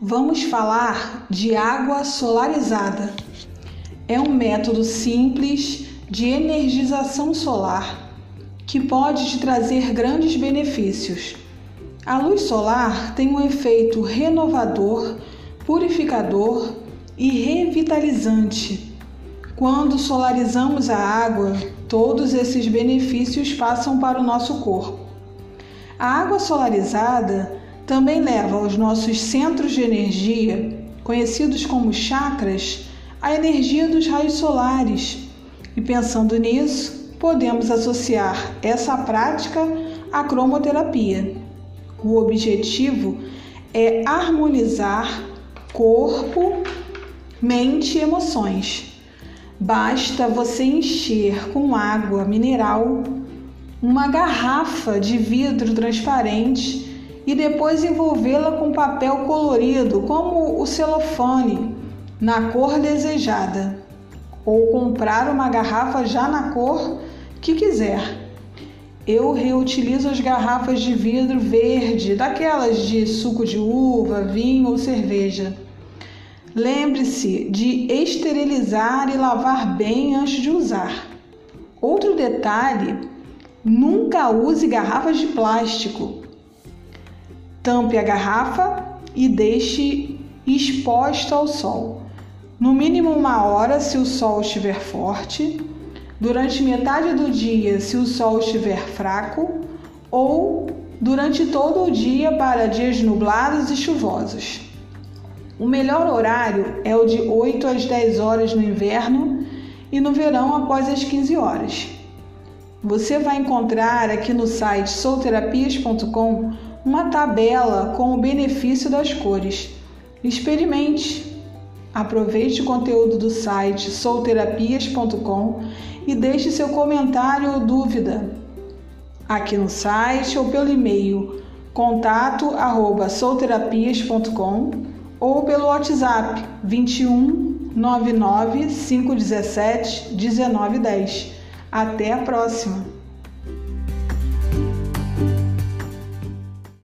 vamos falar de água solarizada. É um método simples de energização solar que pode te trazer grandes benefícios. A luz solar tem um efeito renovador, purificador e revitalizante. Quando solarizamos a água, todos esses benefícios passam para o nosso corpo. A água solarizada também leva aos nossos centros de energia, conhecidos como chakras, a energia dos raios solares. E pensando nisso, podemos associar essa prática à cromoterapia. O objetivo é harmonizar corpo, mente e emoções. Basta você encher com água mineral uma garrafa de vidro transparente e depois envolvê-la com papel colorido, como o celofane, na cor desejada, ou comprar uma garrafa já na cor que quiser. Eu reutilizo as garrafas de vidro verde, daquelas de suco de uva, vinho ou cerveja. Lembre-se de esterilizar e lavar bem antes de usar. Outro detalhe: nunca use garrafas de plástico. Tampe a garrafa e deixe exposta ao sol. No mínimo uma hora se o sol estiver forte, durante metade do dia se o sol estiver fraco, ou durante todo o dia para dias nublados e chuvosos. O melhor horário é o de 8 às 10 horas no inverno e no verão após as 15 horas. Você vai encontrar aqui no site souterapias.com uma tabela com o benefício das cores. Experimente. Aproveite o conteúdo do site souterapias.com e deixe seu comentário ou dúvida aqui no site ou pelo e-mail contato@souterapias.com ou pelo WhatsApp 21 99 517 1910. Até a próxima!